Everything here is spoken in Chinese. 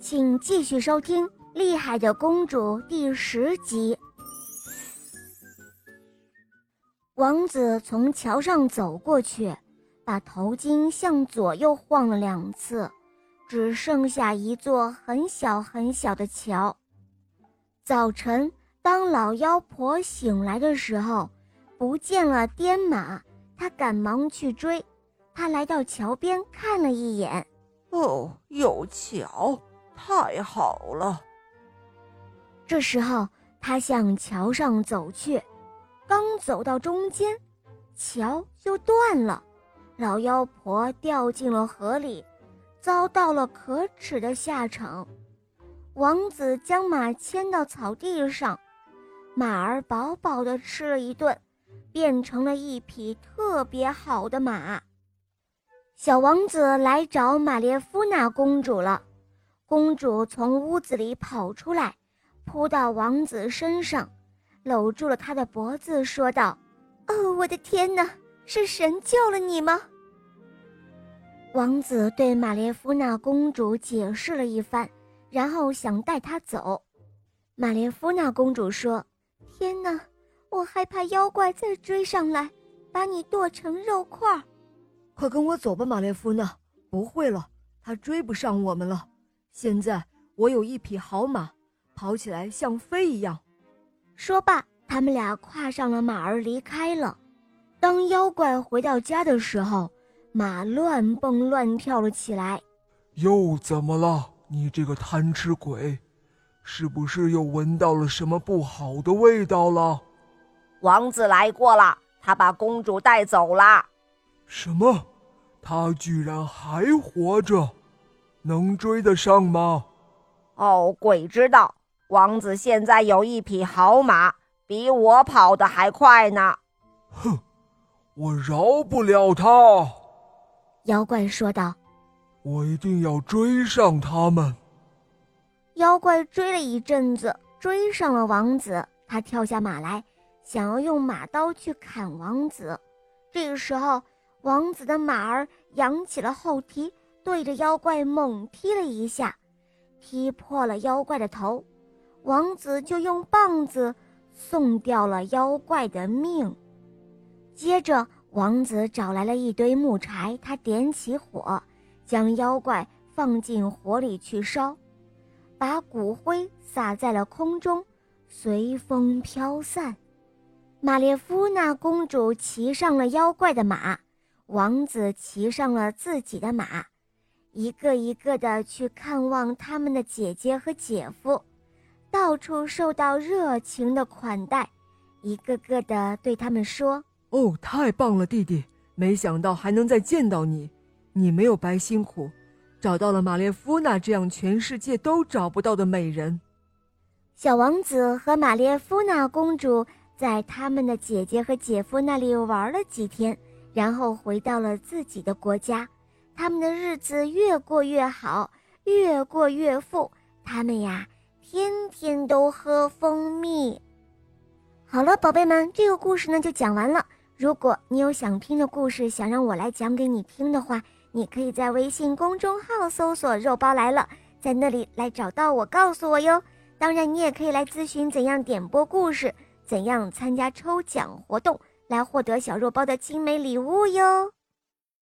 请继续收听《厉害的公主》第十集。王子从桥上走过去，把头巾向左右晃了两次，只剩下一座很小很小的桥。早晨，当老妖婆醒来的时候，不见了颠马，她赶忙去追。她来到桥边看了一眼，哦，有桥。太好了！这时候，他向桥上走去，刚走到中间，桥就断了，老妖婆掉进了河里，遭到了可耻的下场。王子将马牵到草地上，马儿饱饱的吃了一顿，变成了一匹特别好的马。小王子来找玛列夫娜公主了。公主从屋子里跑出来，扑到王子身上，搂住了他的脖子，说道：“哦，我的天哪，是神救了你吗？”王子对玛列夫娜公主解释了一番，然后想带她走。玛列夫娜公主说：“天哪，我害怕妖怪再追上来，把你剁成肉块。”快跟我走吧，玛列夫娜，不会了，他追不上我们了。现在我有一匹好马，跑起来像飞一样。说罢，他们俩跨上了马儿离开了。当妖怪回到家的时候，马乱蹦乱跳了起来。又怎么了？你这个贪吃鬼，是不是又闻到了什么不好的味道了？王子来过了，他把公主带走了。什么？他居然还活着？能追得上吗？哦，鬼知道！王子现在有一匹好马，比我跑得还快呢。哼，我饶不了他！妖怪说道：“我一定要追上他们。”妖怪追了一阵子，追上了王子。他跳下马来，想要用马刀去砍王子。这个时候，王子的马儿扬起了后蹄。对着妖怪猛踢了一下，踢破了妖怪的头，王子就用棒子送掉了妖怪的命。接着，王子找来了一堆木柴，他点起火，将妖怪放进火里去烧，把骨灰撒在了空中，随风飘散。玛列夫娜公主骑上了妖怪的马，王子骑上了自己的马。一个一个的去看望他们的姐姐和姐夫，到处受到热情的款待，一个个的对他们说：“哦，太棒了，弟弟！没想到还能再见到你，你没有白辛苦，找到了玛列夫娜这样全世界都找不到的美人。”小王子和玛列夫娜公主在他们的姐姐和姐夫那里玩了几天，然后回到了自己的国家。他们的日子越过越好，越过越富。他们呀，天天都喝蜂蜜。好了，宝贝们，这个故事呢就讲完了。如果你有想听的故事，想让我来讲给你听的话，你可以在微信公众号搜索“肉包来了”，在那里来找到我，告诉我哟。当然，你也可以来咨询怎样点播故事，怎样参加抽奖活动，来获得小肉包的精美礼物哟。